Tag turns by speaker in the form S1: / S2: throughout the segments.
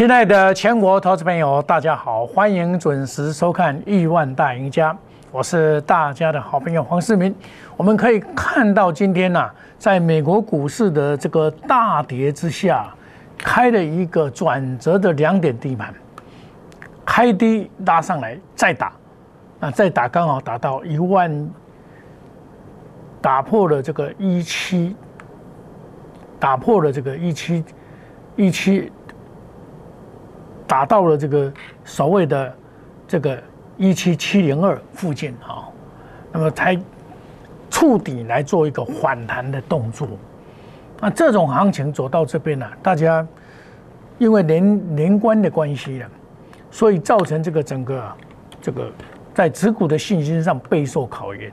S1: 亲爱的全国投资朋友，大家好，欢迎准时收看《亿万大赢家》，我是大家的好朋友黄世明。我们可以看到，今天呢、在美国股市的这个大跌之下，开了一个转折的两点地盘，开低拉上来再打，啊，再打刚好打到一万，打破了这个一七，打破了这个一七一七。打到了这个所谓的这个一七七零二附近啊，那么才触底来做一个反弹的动作。那这种行情走到这边呢、大家因为连连关的关系了，所以造成这个整个这个在持股的信心上备受考验。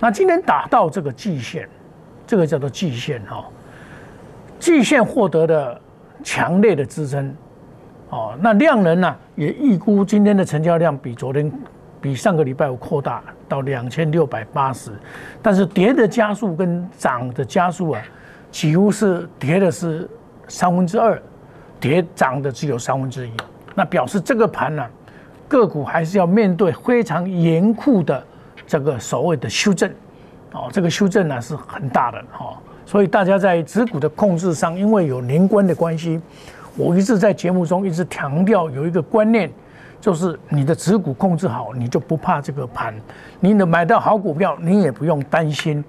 S1: 那今天打到这个季线，这个叫做季线哈、季线获得的强烈的支撑。哦，那量能呢、也预估今天的成交量比昨天、比上个礼拜五扩大到两千六百八十，但是跌的加速跟涨的加速啊，几乎是跌的是三分之二，跌涨的只有三分之一。那表示这个盘呢、个股还是要面对非常严酷的这个所谓的修正，哦，这个修正呢是很大的哈、哦，所以大家在持股的控制上，因为有年关的关系。我一直在节目中一直强调有一个观念，就是你的持股控制好，你就不怕这个盘。你能买到好股票，你也不用担心。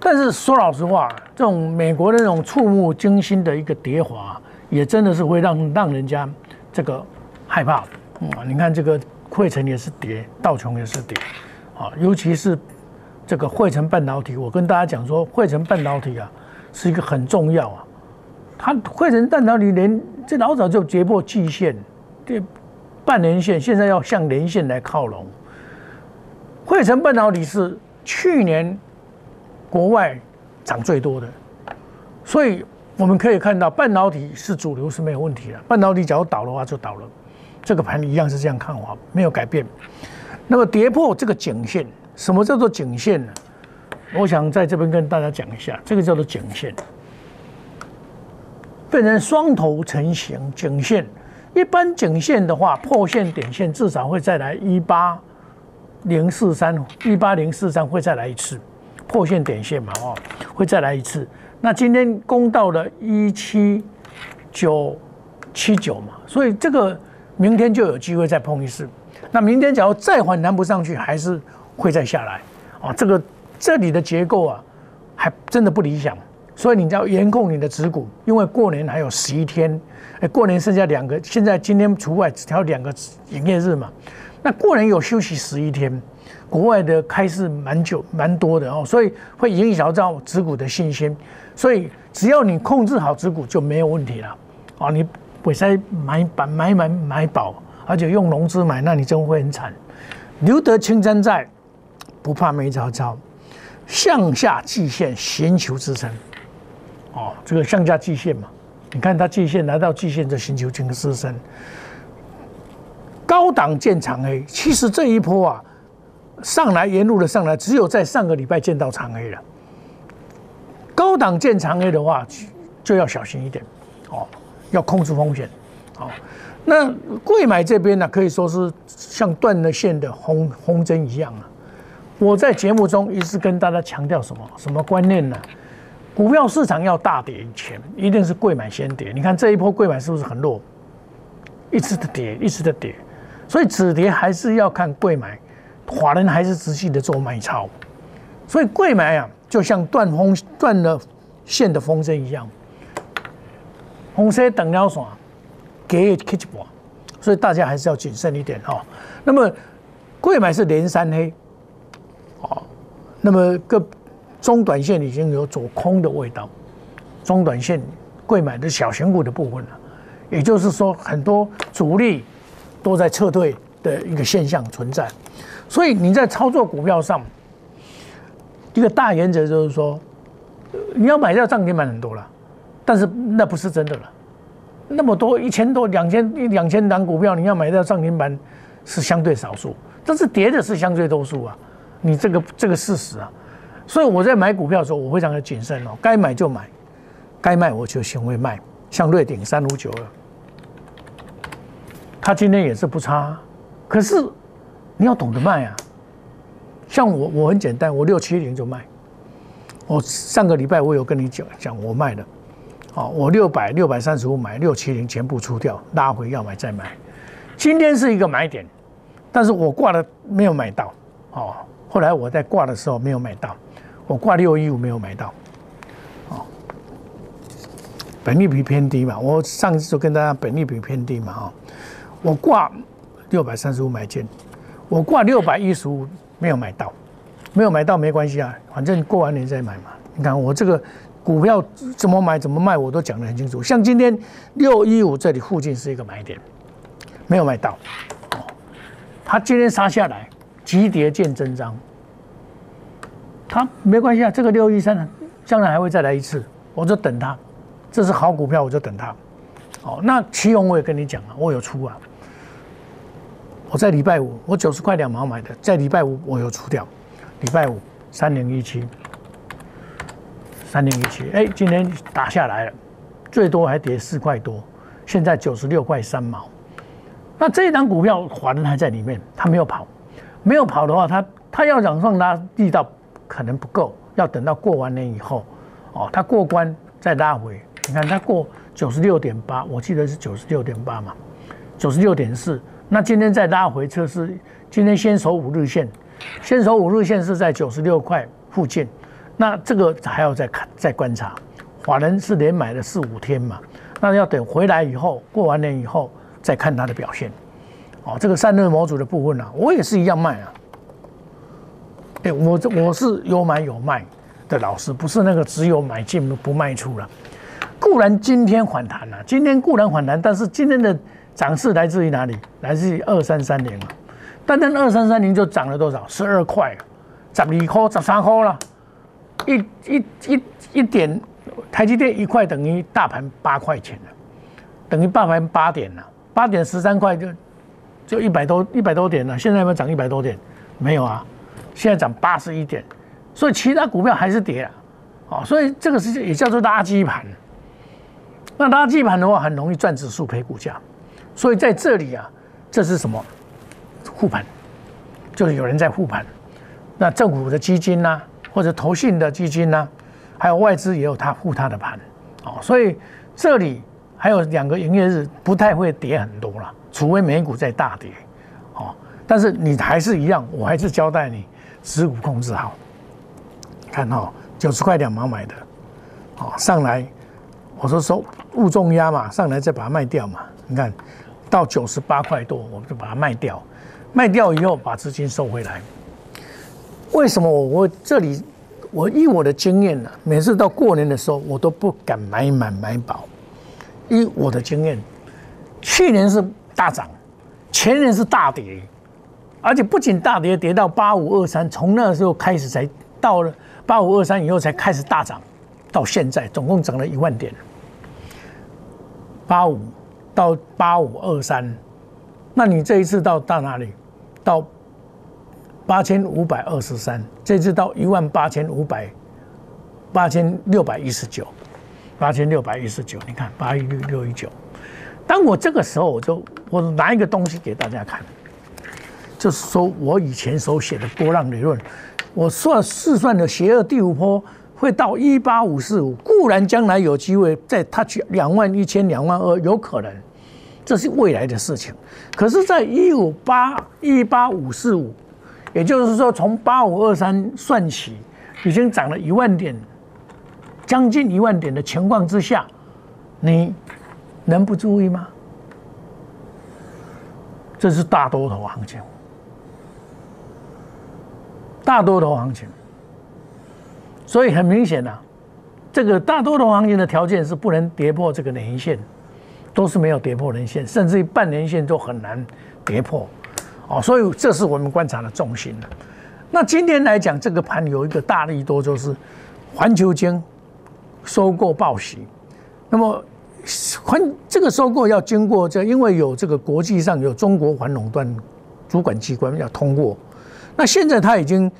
S1: 但是说老实话，这种美国的那种触目惊心的一个跌滑，也真的是会让让人家这个害怕。啊，你看这个汇成也是跌，道琼也是跌，啊，尤其是这个汇成半导体，我跟大家讲说，汇成半导体啊是一个很重要啊。它汇成半导体连这老早就跌破季线，这半年线现在要向年线来靠拢。汇成半导体是去年国外涨最多的，所以我们可以看到半导体是主流是没有问题的。半导体假如倒的话就倒了，这个盘一样是这样看法，没有改变。那么跌破这个颈线，什么叫做颈线呢？我想在这边跟大家讲一下，这个叫做颈线。变成双头成型颈线，一般颈线的话，破线点线至少会再来一八零四三，一八零四三会再来一次，破线点线嘛，哦，会再来一次。那今天攻到了一七九七九嘛，所以这个明天就有机会再碰一次。那明天假如再反弹不上去，还是会再下来啊。这个这里的结构啊，还真的不理想。所以你要严控你的持股，因为过年还有十一天，哎，过年剩下两个，现在今天除外，只挑两个营业日嘛。那过年有休息十一天，国外的开市蛮久蛮多的哦，所以会影响到持股的信心。所以只要你控制好持股就没有问题了啊！你不再买板买买买饱，而且用融资买，那你真会很惨。留得青山在，不怕没柴烧。向下季线寻求支撑。哦，这个向下季线嘛，你看它季线来到季线就寻求这个支撑，高档见长黑。其实这一波啊，上来沿路的上来，只有在上个礼拜见到长黑了。高档见长黑的话，就要小心一点哦，要控制风险。哦，那贵买这边呢，可以说是像断了线的红红针一样啊。我在节目中一直跟大家强调什么什么观念呢？股票市场要大跌以前，一定是贵买先跌。你看这一波贵买是不是很弱？一直的跌，一直的跌，所以止跌还是要看贵买，华人还是持续的做买超。所以贵买啊，就像断风断了线的风筝一样，红色等了线，给也 catch 不，所以大家还是要谨慎一点哈、哦。那么贵买是连三黑。哦，那么各中短线已经有走空的味道，中短线贵买的小型股的部分了，也就是说很多主力都在撤退的一个现象存在，所以你在操作股票上，一个大原则就是说，你要买到涨停板很多了，但是那不是真的了，那么多一千多、两千两千档股票，你要买到涨停板是相对少数，但是跌的是相对多数啊。你这个这个事实啊，所以我在买股票的时候，我非常的谨慎哦，该买就买，该卖我就先会卖。像瑞鼎三五九二，它今天也是不差，可是你要懂得卖啊。像我，我很简单，我六七零就卖。我上个礼拜我有跟你讲讲我卖的，哦，我六百六百三十五买，六七零全部出掉，拉回要买再买。今天是一个买点，但是我挂的没有买到，哦，后来我在挂的时候没有买到，我挂六一五没有买到，哦，本利比偏低嘛，我上次就跟大家本利比偏低嘛，哈，我挂六百三十五买进，我挂六百一十五没有买到。没有买到没关系啊，反正过完年再买嘛。你看我这个股票怎么买怎么卖，我都讲得很清楚。像今天六一五这里附近是一个买点，没有买到。哦，它今天杀下来，急跌见真章。他没关系啊，这个六一三将来还会再来一次，我就等它。这是好股票，我就等它。哦，那旗宏我也跟你讲啊，我有出啊。我在礼拜五，我九十块两毛买的，在礼拜五我有出掉。礼拜五三零一七，三零一七，哎，今天打下来了，最多还跌四块多，现在九十六块三毛。那这一张股票华人还在里面，它没有跑，没有跑的话，它它要往上拉力道可能不够，要等到过完年以后，哦，它过关再拉回。你看它过九十六点八，我记得是九十六点八嘛，九十六点四，那今天再拉回测试，今天先守五日线。先手五日线是在九十六块附近，那这个还要再看再观察。华人是连买了四五天嘛，那要等回来以后，过完年以后再看它的表现。哦，这个散热模组的部分呢，我也是一样卖啊。哎，我这我是有买有卖的老师，不是那个只有买进不卖出了。固然今天反弹了，今天固然反弹，但是今天的涨势来自于哪里？来自于二三三零啊。单单二三三零就涨了多少？十二块，十二块、十三块了，一、一、一、一点，台积电一块等于大盘八块钱了，等于大盘八点了，八点十三块就就一百多一百多点了。现在有没有涨一百多点？没有啊，现在涨八十一点，所以其他股票还是跌啊，哦，所以这个是也叫做垃圾盘。那垃圾盘的话，很容易赚指数赔股价，所以在这里啊，这是什么？护盘，就是有人在护盘。那政府的基金呐，或者投信的基金呐，还有外资也有他护他的盘，哦，所以这里还有两个营业日不太会跌很多了，除非美股在大跌，哦，但是你还是一样，我还是交代你持股控制好。看哈，九十块两毛买的，哦，上来，我说收物重压嘛，上来再把它卖掉嘛，你看到九十八块多，我们就把它卖掉。卖掉以后把资金收回来，为什么我我这里我依我的经验呢？每次到过年的时候，我都不敢买满买饱。依我的经验，去年是大涨，前年是大跌，而且不仅大跌，跌到八五二三，从那时候开始才到了八五二三以后才开始大涨，到现在总共涨了一万点，八五到八五二三，那你这一次到到哪里？到八千五百二十三，这次到一万八千五百八千六百一十九，八千六百一十九，你看八一六六一九。当我这个时候，我就我拿一个东西给大家看，就是说我以前所写的波浪理论，我算试算的邪恶第五波会到一八五四五，固然将来有机会在它去两万一千两万二，有可能。这是未来的事情，可是，在一五八一八五四五，也就是说，从八五二三算起，已经涨了一万点，将近一万点的情况之下，你能不注意吗？这是大多头行情，大多头行情，所以很明显呐，这个大多头行情的条件是不能跌破这个年线。都是没有跌破年线，甚至于半年线都很难跌破，哦，所以这是我们观察的重心了。那今天来讲，这个盘有一个大利多，就是环球金收购报喜。那么环这个收购要经过这，因为有这个国际上有中国反垄断主管机关要通过。那现在他已经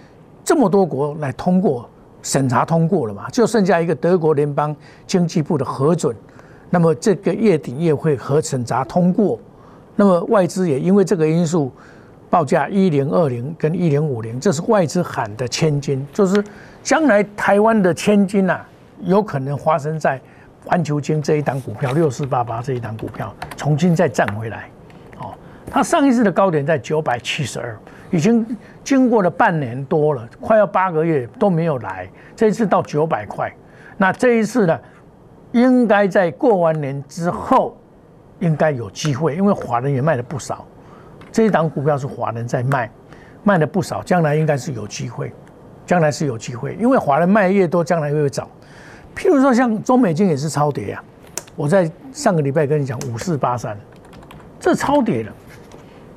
S1: 这么多国来通过审查通过了嘛，就剩下一个德国联邦经济部的核准。那么这个月底月会核审查通过，那么外资也因为这个因素，报价一零二零跟一零五零，这是外资喊的千金，就是将来台湾的千金呐，有可能发生在环球金这一档股票六四八八这一档股票重新再站回来。哦，它上一次的高点在九百七十二，已经经过了半年多了，快要八个月都没有来，这一次到九百块，那这一次呢，应该在过完年之后。应该有机会，因为华人也卖了不少，这一档股票是华人在卖，卖了不少，将来应该是有机会，将来是有机会，因为华人卖越多，将来越涨。譬如说像中美金也是超跌呀，我在上个礼拜跟你讲五四八三，这超跌了，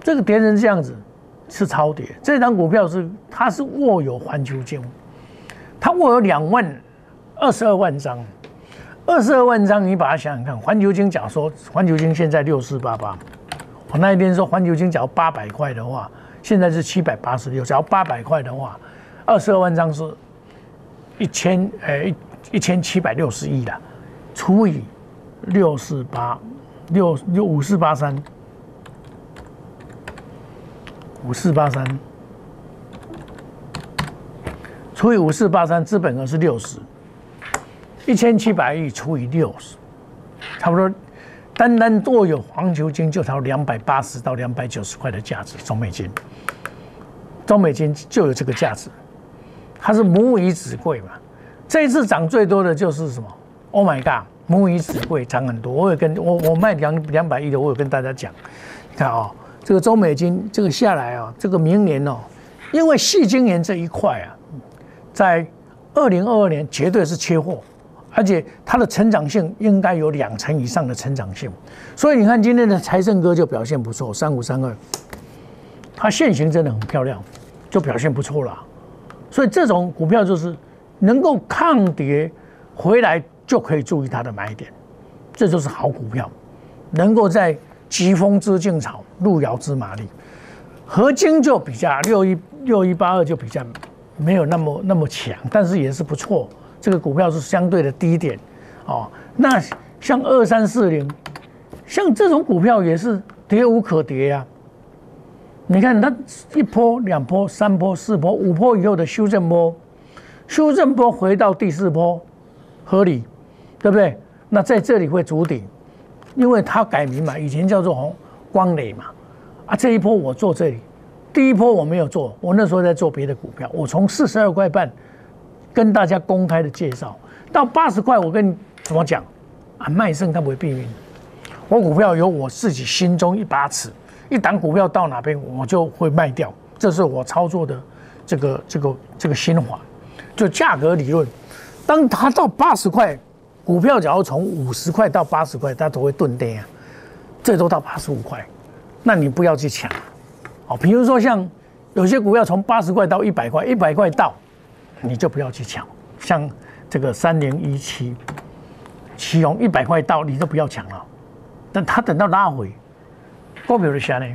S1: 这个跌成这样子是超跌。这张股票是它是握有环球金，它握有两万二十二万张。二十二万张，你把它想想看，环球金假说，环球金现在六四八八，我那一天说环球金假如八百块的话，现在是七百八十六，只要八百块的话，二十二万张是一千，诶一千七百六十亿的，除以六四八六六五四八三，五四八三，除以五四八三，资本额是六十。一千七百亿除以六十，差不多，单单握有黄球金就超两百八十到两百九十块的价值，中美金，中美金就有这个价值，它是母以子贵嘛。这一次涨最多的就是什么？Oh my god，母以子贵涨很多。我有跟我我卖两两百亿的，我有跟大家讲，你看啊，这个中美金这个下来啊，这个明年哦，因为细晶圆这一块啊，在二零二二年绝对是缺货。而且它的成长性应该有两成以上的成长性，所以你看今天的财政哥就表现不错，三五三二，它现形真的很漂亮，就表现不错了。所以这种股票就是能够抗跌回来就可以注意它的买点，这就是好股票，能够在疾风知劲草，路遥知马力。合金就比较六一六一八二就比较没有那么那么强，但是也是不错。这个股票是相对的低点，哦，那像二三四零，像这种股票也是跌无可跌呀。你看它一波、两波、三波、四波、五波以后的修正波，修正波回到第四波，合理，对不对？那在这里会筑顶，因为他改名嘛，以前叫做红光磊嘛，啊，这一波我做这里，第一波我没有做，我那时候在做别的股票，我从四十二块半。跟大家公开的介绍到八十块，我跟你怎么讲啊？卖肾它不会避孕，我股票有我自己心中一把尺，一档股票到哪边我就会卖掉，这是我操作的这个这个这个心法，就价格理论。当它到八十块，股票只要从五十块到八十块，它都会钝跌啊，最多到八十五块，那你不要去抢，哦，比如说像有些股票从八十块到一百块，一百块到。你就不要去抢，像这个三零一七，启用一百块到，你都不要抢了。但它等到拉回，股票的下呢，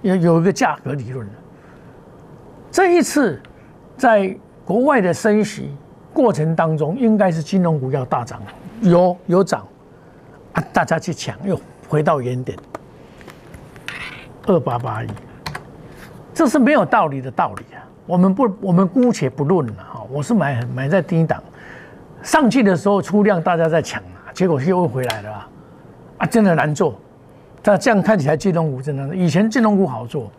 S1: 有有一个价格理论这一次在国外的升息过程当中，应该是金融股要大涨，有有涨啊，大家去抢，又回到原点，二八八一，这是没有道理的道理啊。我们不，我们姑且不论了哈。我是买买在低档，上去的时候出量，大家在抢啊，结果又回来了啊，真的难做。但这样看起来金融股真的，以前金融股好做，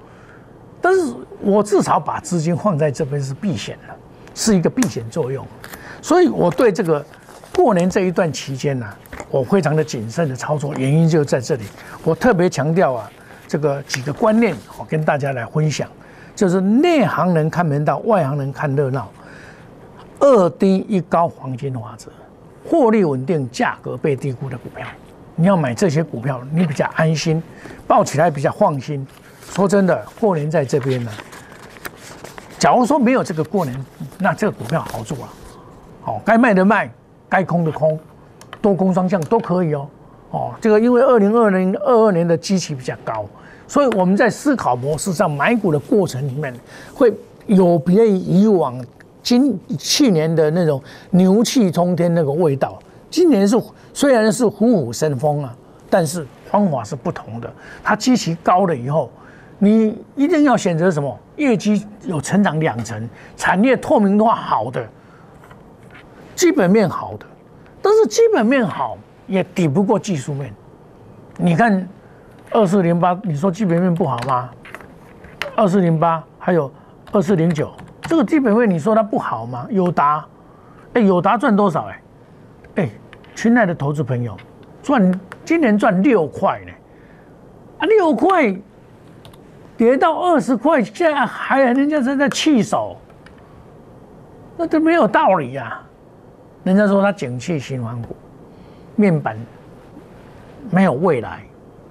S1: 但是我至少把资金放在这边是避险的，是一个避险作用。所以我对这个过年这一段期间呢，我非常的谨慎的操作，原因就在这里。我特别强调啊，这个几个观念，我跟大家来分享。就是内行人看门道，外行人看热闹。二低一高黄金法则，获利稳定，价格被低估的股票，你要买这些股票，你比较安心，抱起来比较放心。说真的，过年在这边呢。假如说没有这个过年，那这个股票好做啊。好，该卖的卖，该空的空，多空双向都可以哦。哦，这个因为二零二零二二年的基期比较高。所以我们在思考模式上买股的过程里面，会有别于以往今去年的那种牛气冲天那个味道。今年是虽然是虎虎生风啊，但是方法是不同的。它基期高了以后，你一定要选择什么？业绩有成长两成，产业透明化好的，基本面好的。但是基本面好也抵不过技术面。你看二四零八，你说基本面不好吗？二四零八还有二四零九，这个基本面你说它不好吗？友达，哎，友达赚多少？哎，哎，亲爱的投资朋友，赚今年赚六块呢，啊，六块跌到二十块，现在还人家在在气手，那都没有道理呀。人家说它景气循环股，面板没有未来，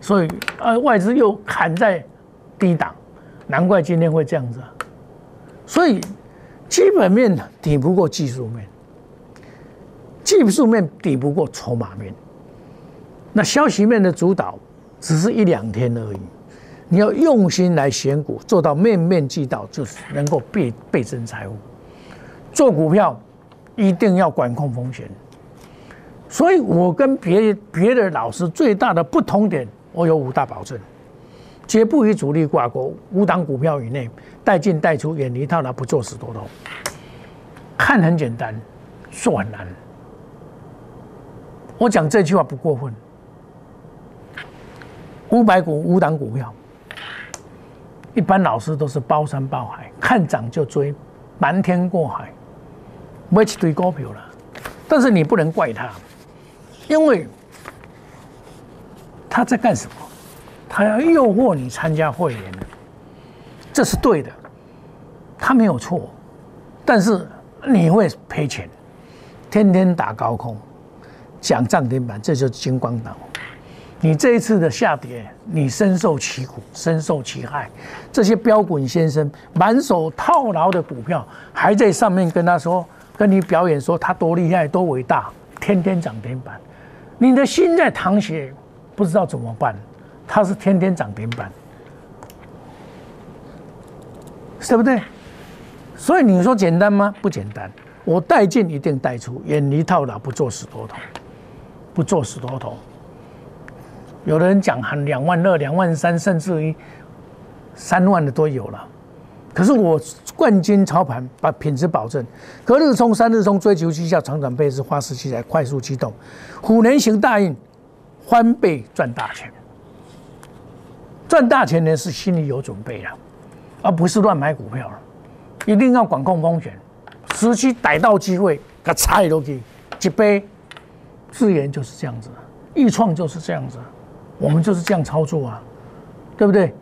S1: 所以呃外资又砍在低档，难怪今天会这样子。所以基本面抵不过技术面，技术面抵不过筹码面。那消息面的主导只是一两天而已，你要用心来选股，做到面面俱到，就是能够倍倍增财富。做股票。一定要管控风险，所以我跟别别的老师最大的不同点，我有五大保证：绝不与主力挂钩，五档股票以内，带进带出，远离套牢，不做死多头。看很简单，做很难。我讲这句话不过分。五百股五档股票，一般老师都是包山包海，看涨就追，瞒天过海。买一堆股票了，但是你不能怪他，因为他在干什么？他要诱惑你参加会员，这是对的，他没有错，但是你会赔钱，天天打高空，讲涨停板，这就是金光党。你这一次的下跌，你深受其苦，深受其害。这些标滚先生满手套牢的股票，还在上面跟他说。跟你表演说他多厉害多伟大，天天涨停板，你的心在淌血，不知道怎么办。他是天天涨停板，对不对？所以你说简单吗？不简单。我带进一定带出，远离套牢，不做死多头，不做死多头。有的人讲喊两万二、两万三，甚至于三万的都有了。可是我冠军操盘，把品质保证，隔日冲、三日冲，追求绩效，长短倍是花式器材，快速机动，虎年行大运，翻倍赚大钱。赚大钱呢是心里有准备了，而不是乱买股票了。一定要管控风险，时机逮到机会，给踩都去，一杯。自研就是这样子，易创就是这样子，我们就是这样操作啊，对不对？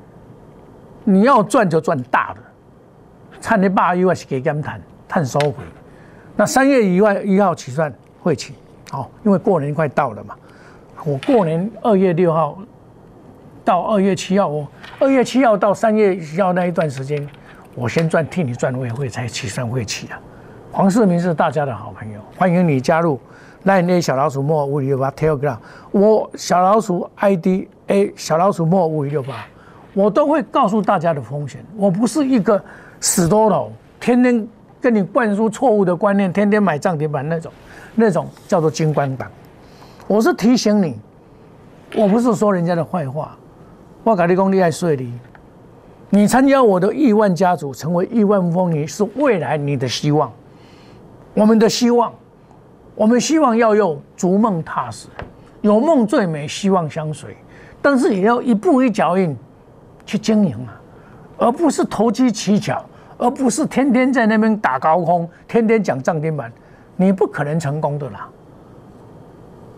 S1: 你要赚就赚大的。差你八以外是给他们谈谈收回，那三月以外一号起算会起，好，因为过年快到了嘛。我过年二月六号到二月七号，我二月七号到三月一号那一段时间，我先赚替你赚，我也会才起算会起啊。黄世明是大家的好朋友，欢迎你加入那那小老鼠莫五五六八 Telegram，我小老鼠 ID A 小老鼠莫五五六八，我都会告诉大家的风险，我不是一个。死多头，天天跟你灌输错误的观念，天天买涨停板那种，那种叫做金光党。我是提醒你，我不是说人家的坏话。我跟你讲，你爱睡你，你参加我的亿万家族，成为亿万风云，是未来你的希望。我们的希望，我们希望要用逐梦踏实，有梦最美，希望相随。但是也要一步一脚印去经营啊，而不是投机取巧。而不是天天在那边打高空，天天讲涨停板，你不可能成功的啦。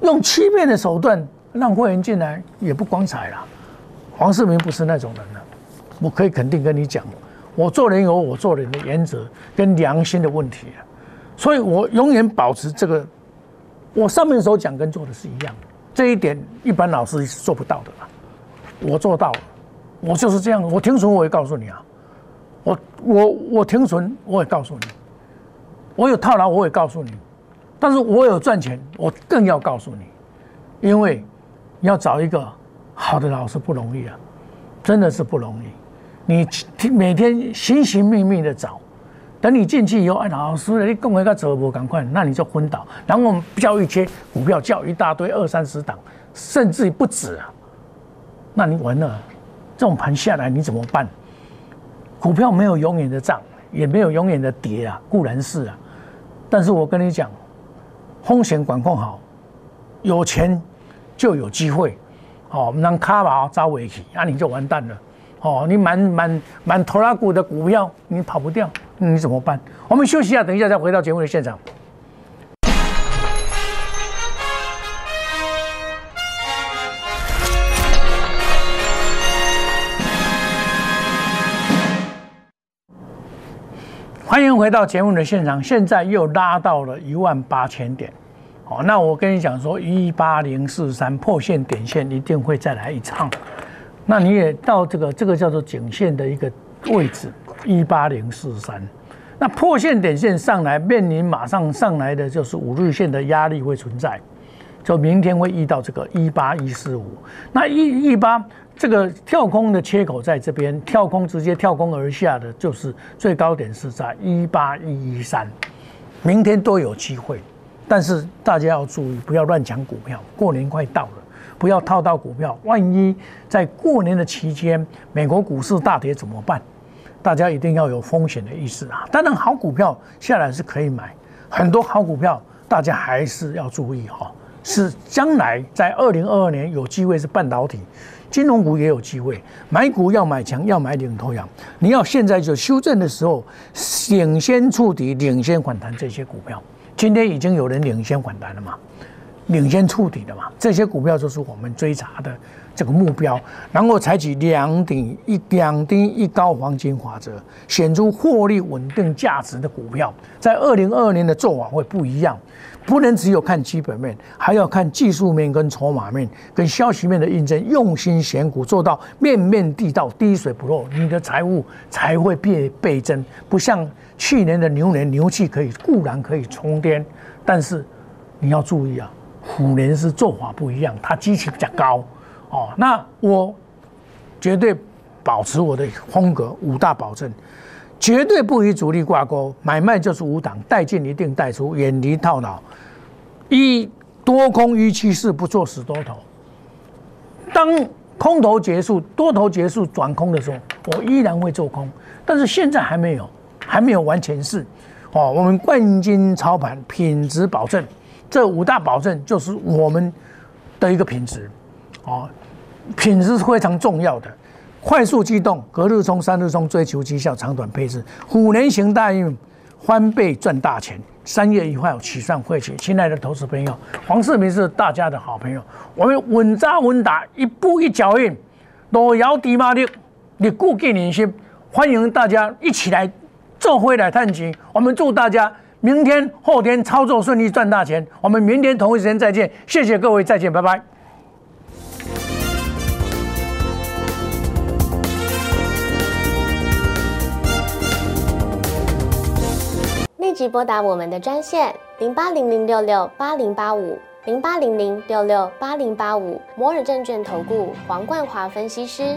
S1: 用欺骗的手段让会员进来也不光彩啦。黄世明不是那种人了，我可以肯定跟你讲，我做人有我做人的原则跟良心的问题啊，所以我永远保持这个，我上面所讲跟做的是一样，这一点一般老师是做不到的啦，我做到了，我就是这样，我听从我也告诉你啊。我我我停损，我也告诉你，我有套牢，我也告诉你，但是我有赚钱，我更要告诉你，因为要找一个好的老师不容易啊，真的是不容易。你每天寻寻觅觅的找，等你进去以后，哎，老师你跟我一个走不赶快，那你就昏倒。然后我们教一些股票，教一大堆二三十档，甚至不止啊。那你完了，这种盘下来你怎么办？股票没有永远的涨，也没有永远的跌啊，固然是啊，但是我跟你讲，风险管控好，有钱就有机会，哦，让卡宝招尾去，那你就完蛋了，哦，你满满满头拉股的股票你跑不掉，你怎么办？我们休息一下，等一下再回到节目的现场。欢迎回到节目的现场，现在又拉到了一万八千点，好，那我跟你讲说，一八零四三破线点线一定会再来一趟，那你也到这个这个叫做颈线的一个位置，一八零四三，那破线点线上来，面临马上上来的就是五日线的压力会存在，就明天会遇到这个一八一四五，那一一八。这个跳空的切口在这边，跳空直接跳空而下的就是最高点是在一八一一三，明天都有机会，但是大家要注意，不要乱抢股票。过年快到了，不要套到股票，万一在过年的期间美国股市大跌怎么办？大家一定要有风险的意识啊！当然，好股票下来是可以买，很多好股票大家还是要注意哈，是将来在二零二二年有机会是半导体。金融股也有机会，买股要买强，要买领头羊。你要现在就修正的时候，领先触底、领先反弹这些股票，今天已经有人领先反弹了嘛？领先触底的嘛？这些股票就是我们追查的这个目标，然后采取两顶一两低一高黄金法则，选出获利稳定价值的股票，在二零二二年的做法会不一样。不能只有看基本面，还要看技术面、跟筹码面、跟消息面的印证。用心选股，做到面面地道、滴水不漏，你的财务才会变倍增。不像去年的牛年，牛气可以固然可以冲天，但是你要注意啊，虎年是做法不一样，它基期比较高哦。那我绝对保持我的风格，五大保证。绝对不与主力挂钩，买卖就是无档，带进一定带出，远离套牢。一多空预期是不做死多头。当空头结束，多头结束转空的时候，我依然会做空，但是现在还没有，还没有完全是。哦，我们冠军操盘，品质保证，这五大保证就是我们的一个品质。哦，品质是非常重要的。快速机动，隔日冲，三日冲，追求绩效，长短配置，虎年行大运，翻倍赚大钱。三月一号起算会期，亲爱的投资朋友，黄世明是大家的好朋友。我们稳扎稳打，一步一脚印，路遥知马力，你固记人心。欢迎大家一起来做回来探钱。我们祝大家明天、后天操作顺利，赚大钱。我们明天同一时间再见，谢谢各位，再见，拜拜。
S2: 立即拨打我们的专线零八零零六六八零八五零八零零六六八零八五摩尔证券投顾黄冠华分析师。